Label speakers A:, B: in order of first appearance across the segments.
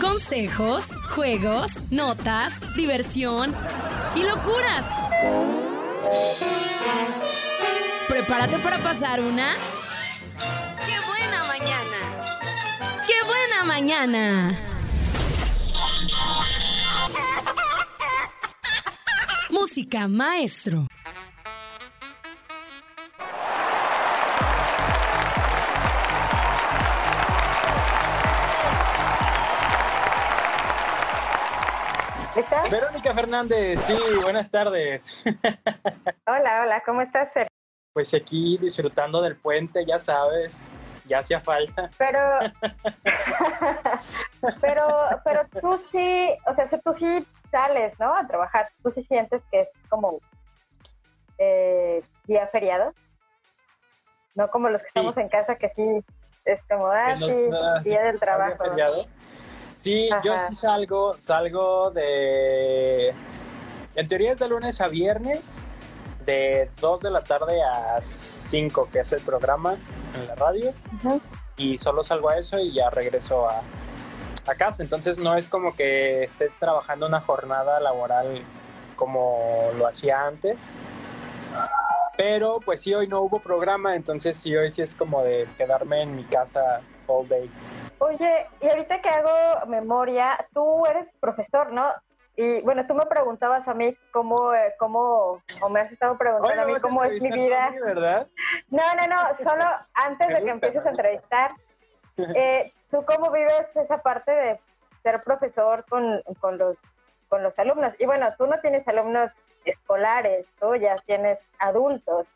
A: Consejos, juegos, notas, diversión y locuras. Prepárate para pasar una...
B: ¡Qué buena mañana!
A: ¡Qué buena mañana! Música Maestro.
C: Verónica Fernández, sí, buenas tardes.
D: Hola, hola, ¿cómo estás? Ser?
C: Pues aquí disfrutando del puente, ya sabes, ya hacía falta.
D: Pero, pero, pero tú sí, o sea, tú sí sales, ¿no? A trabajar, tú sí sientes que es como eh, día feriado, no como los que estamos
C: Sí.
D: en casa que sí es como, ah, sí,
C: sí,
D: día del trabajo. ¿no?
C: Sí, yo sí salgo, salgo de... En teoría es de lunes a viernes, de 2 de la tarde a 5, que es el programa en la radio, y solo salgo a eso y ya regreso a, a casa. Entonces no es como que esté trabajando una jornada laboral como lo hacía antes. Pero pues sí, hoy no hubo programa, entonces sí, hoy sí es como de quedarme en mi casa all day.
D: Oye, y ahorita que hago memoria, tú eres profesor, ¿no? Y bueno, tú me preguntabas a mí cómo, eh, cómo, o me has estado preguntando a mí cómo es mi vida.
C: mí, ¿verdad?
D: No, no, no, solo antes
C: Me
D: de que empieces a entrevistar, eh, ¿tú cómo vives esa parte de ser profesor con, con los, con los alumnos? Y bueno, tú no tienes alumnos escolares, tú ya tienes adultos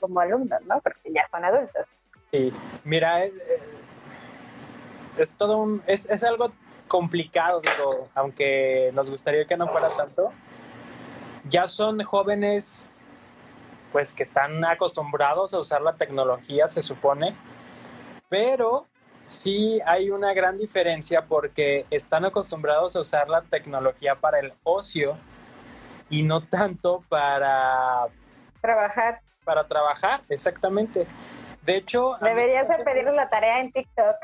D: como alumnos, ¿no? Porque ya son adultos.
C: Sí, mira, es, eh, es todo un, es, es algo complicado, digo, aunque nos gustaría que no fuera tanto. Ya son jóvenes, pues que están acostumbrados a usar la tecnología, se supone, pero sí hay una gran diferencia porque están acostumbrados a usar la tecnología para el ocio y no tanto para,
D: Trabajar.
C: para trabajar, exactamente. De hecho,
D: Deberías de pedirles la tarea en TikTok.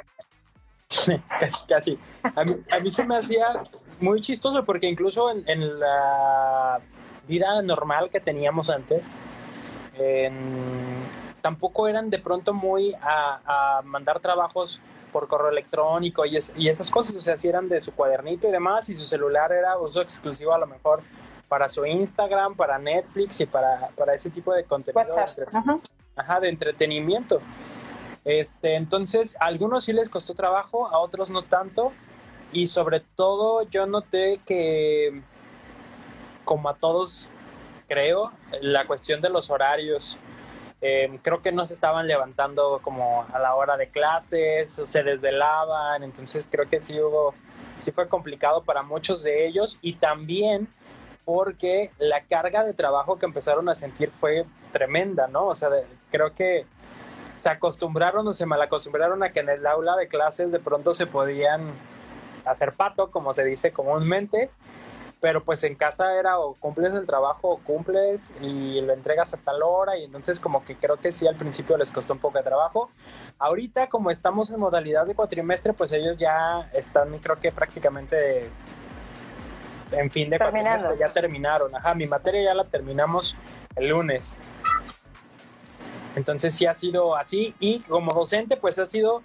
C: casi, casi. A mí, a mí se me hacía muy chistoso porque incluso en, en la vida normal que teníamos antes, tampoco eran de pronto muy a, a mandar trabajos por correo electrónico y, es- y esas cosas, o sea, si eran de su cuadernito y demás, y su celular era uso exclusivo a lo mejor para su Instagram, para Netflix y para, para ese tipo de contenido.
D: WhatsApp. ajá,
C: de entretenimiento. Este, entonces, a algunos sí les costó trabajo, a otros no tanto. Y sobre todo yo noté que, como a todos, creo, la cuestión de los horarios, eh, creo que no se estaban levantando como a la hora de clases, se desvelaban, entonces creo que sí hubo, sí fue complicado para muchos de ellos y también porque la carga de trabajo que empezaron a sentir fue tremenda, ¿no? O sea, creo que se acostumbraron o se malacostumbraron a que en el aula de clases de pronto se podían hacer pato, como se dice comúnmente, pero pues en casa era o cumples el trabajo o cumples y lo entregas a tal hora y entonces como que creo que sí al principio les costó un poco de trabajo. Ahorita como estamos en modalidad de cuatrimestre, pues ellos ya están creo que prácticamente en fin de cuatrimestre, ya terminaron. Ajá, mi materia ya la terminamos el lunes. Entonces sí ha sido así y como docente pues ha sido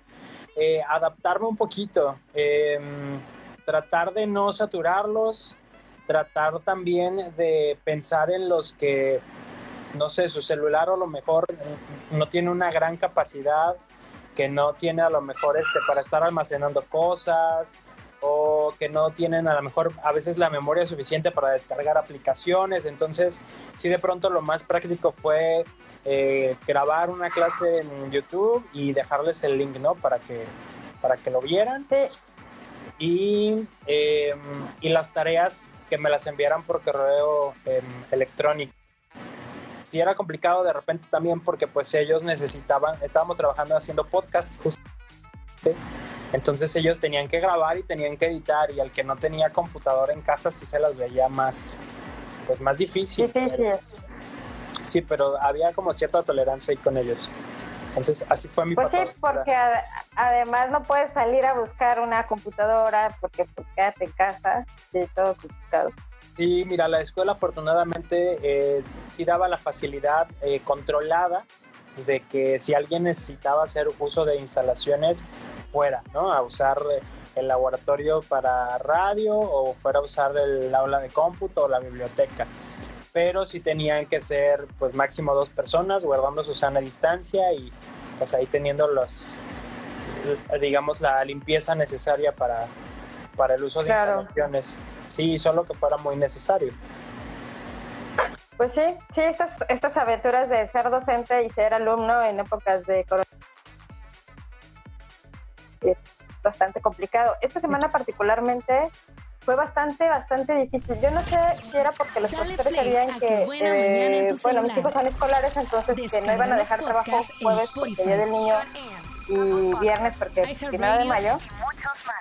C: eh, adaptarme un poquito, eh, tratar de no saturarlos, tratar también de pensar en los que, no sé, su celular a lo mejor no tiene una gran capacidad, que no tiene a lo mejor este para estar almacenando cosas o que no tienen a lo mejor a veces la memoria suficiente para descargar aplicaciones. Entonces, sí de pronto lo más práctico fue eh, grabar una clase en YouTube y dejarles el link, ¿no? Para que, para que lo vieran.
D: Sí,
C: Y, eh, y las tareas que me las enviaran por correo eh, electrónico. Sí era complicado de repente también porque pues ellos necesitaban, estábamos trabajando haciendo podcast justamente, entonces ellos tenían que grabar y tenían que editar y al que no tenía computadora en casa sí se las veía más, pues más difícil.
D: difícil.
C: Sí, pero había como cierta tolerancia ahí con ellos. Entonces, así fue mi
D: Pues sí, porque ad- además no puedes salir a buscar una computadora porque pues, quédate en casa y todo complicado.
C: Sí, mira, la escuela afortunadamente eh, sí daba la facilidad eh, controlada de que si alguien necesitaba hacer uso de instalaciones fuera, ¿no? A usar el laboratorio para radio o fuera a usar el aula de cómputo o la biblioteca. Pero sí tenían que ser pues máximo dos personas guardando su sana distancia y pues ahí teniendo los digamos la limpieza necesaria para, para el uso de
D: Claro.
C: instalaciones. Sí, solo que fuera muy necesario.
D: Pues sí, sí, estas, estas aventuras de ser docente y ser alumno en épocas de coronavirus es bastante complicado. Esta semana particularmente fue bastante, bastante difícil. Yo no sé si era porque los
A: Dale
D: profesores sabían
A: a
D: que, eh, bueno, mis hijos son escolares, entonces que no iban a dejar trabajo jueves porque. Día del Niño y viernes porque es primero de mayo.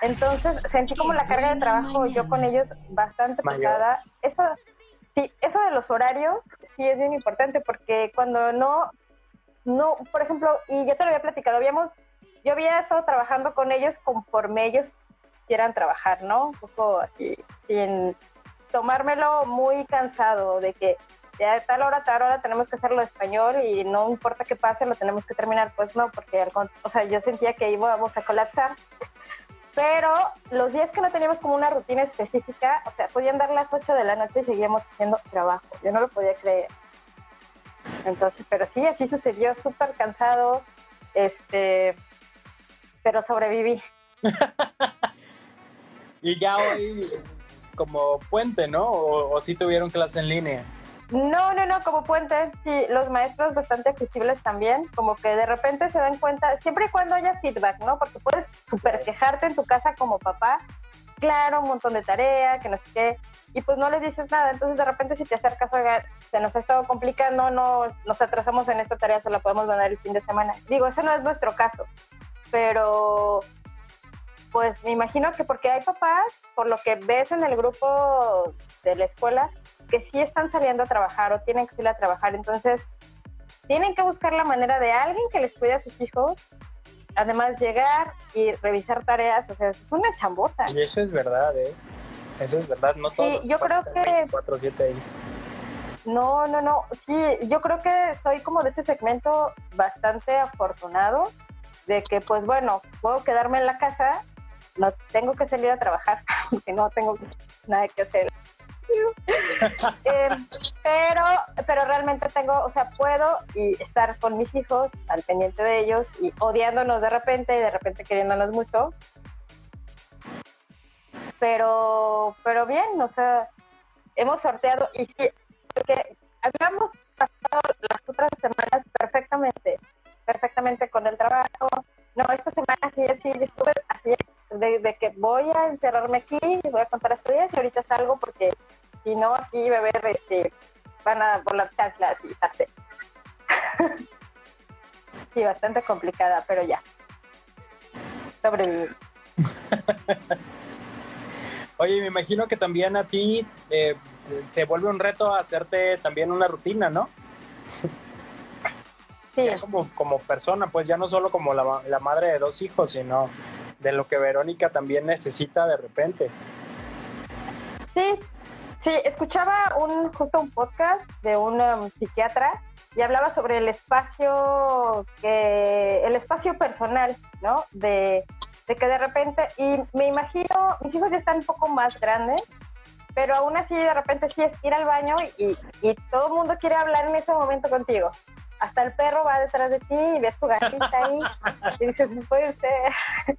D: Entonces sentí como la carga de trabajo yo con ellos bastante pesada. Eso, sí, eso de los horarios sí es bien importante porque cuando no, no, por ejemplo, y ya te lo había platicado, habíamos, yo había estado trabajando con ellos conforme ellos quieran trabajar, ¿no? Un poco así, sin tomármelo muy cansado de que ya de tal hora tal hora tenemos que hacerlo en español y no importa qué pase, lo tenemos que terminar. Pues no, porque o sea, yo sentía que íbamos a colapsar. Pero los días que no teníamos como una rutina específica, o sea, podían dar las 8 de la noche y seguíamos haciendo trabajo. Yo no lo podía creer. Entonces, pero sí, así sucedió, súper cansado, este, pero sobreviví.
C: Y ya hoy como puente, ¿no? O, o sí tuvieron clase en línea.
D: No, no, no, como puente, sí, los maestros bastante accesibles también, como que de repente se dan cuenta, siempre y cuando haya feedback, ¿no? Porque puedes super quejarte en tu casa como papá, claro, un montón de tarea, que no sé qué, y pues no les dices nada, entonces de repente si te acercas, oiga, se nos ha estado complicando, no, nos atrasamos en esta tarea, se la podemos mandar el fin de semana. Digo, ese no es nuestro caso, pero pues me imagino que porque hay papás, por lo que ves en el grupo de la escuela, que sí están saliendo a trabajar o tienen que ir a trabajar, entonces tienen que buscar la manera de alguien que les cuide a sus hijos, además llegar y revisar tareas, o sea, es una chambota.
C: Y eso es verdad, ¿eh? Eso es verdad, no todos.
D: yo creo que-
C: 4-7 ahí.
D: No, no, no, sí, yo creo que soy como de ese segmento bastante afortunado de que pues bueno, puedo quedarme en la casa, no tengo que salir a trabajar, porque no tengo nada que hacer. Eh, pero, pero realmente tengo, o sea, puedo y estar con mis hijos al pendiente de ellos y odiándonos de repente y de repente queriéndonos mucho. Pero, pero bien, o sea, hemos sorteado y sí, porque habíamos pasado las otras semanas perfectamente, perfectamente con el trabajo. No, esta semana sí, sí, estuve así, de, de que voy a encerrarme aquí, voy a contar estudios y ahorita salgo porque si no, aquí va a haber, este, van a volar chanclas y sartenes. sí, bastante complicada, pero ya. Sobrevivir.
C: Oye, me imagino que también a ti eh, se vuelve un reto hacerte también una rutina, ¿no?
D: Sí,
C: Ya como, como persona, pues ya no solo como la, la madre de dos hijos, sino de lo que Verónica también necesita de repente.
D: Sí, sí, escuchaba un justo un podcast de un um, psiquiatra y hablaba sobre el espacio que el espacio personal, ¿no? De, que de repente y me imagino mis hijos ya están un poco más grandes, pero aún así de repente sí es ir al baño y, y todo el mundo quiere hablar en ese momento contigo. Hasta el perro va detrás de ti y ves tu gatita ahí y dices, puede ser.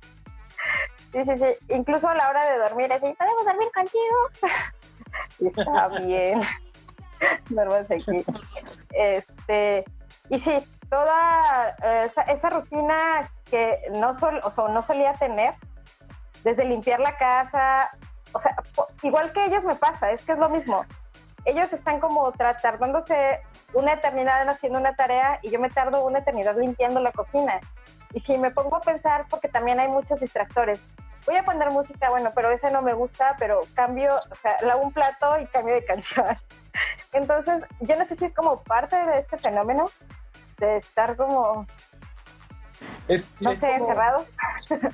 D: Sí, sí, sí. Incluso a la hora de dormir, así, ¿podemos dormir contigo? Está bien. Duermas aquí. Este, y sí, toda eh, esa, esa rutina que no, sol, o sea, no solía tener, desde limpiar la casa, o sea, igual que ellos me pasa, es que es lo mismo. Ellos están como tardándose una eternidad en haciendo una tarea y yo me tardo una eternidad limpiando la cocina. Y si me pongo a pensar, porque también hay muchos distractores, voy a poner música, bueno, pero esa no me gusta, pero cambio, o sea, lavo un plato y cambio de canción. Entonces, yo no sé si es como parte de este fenómeno de estar como,
C: Es,
D: no
C: es
D: sé,
C: como-
D: encerrado.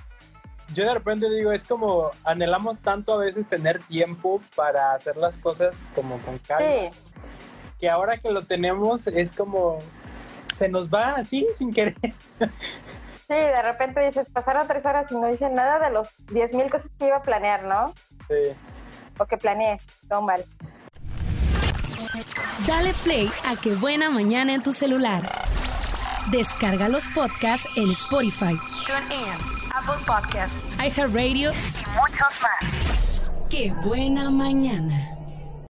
C: yo de repente digo, es como anhelamos tanto a veces tener tiempo para hacer las cosas como con calma,
D: Sí,
C: que ahora que lo tenemos es como se nos va así sin querer.
D: sí, de repente dices, pasaron tres horas y no hice nada de los 10.000 cosas que iba a planear, ¿no?
C: Sí.
D: O que planeé, todo mal.
A: Dale play a Qué buena mañana en tu celular. Descarga los podcasts en Spotify,
B: TuneIn, Apple Podcasts
A: iHeartRadio
B: y muchos más.
A: Qué buena mañana.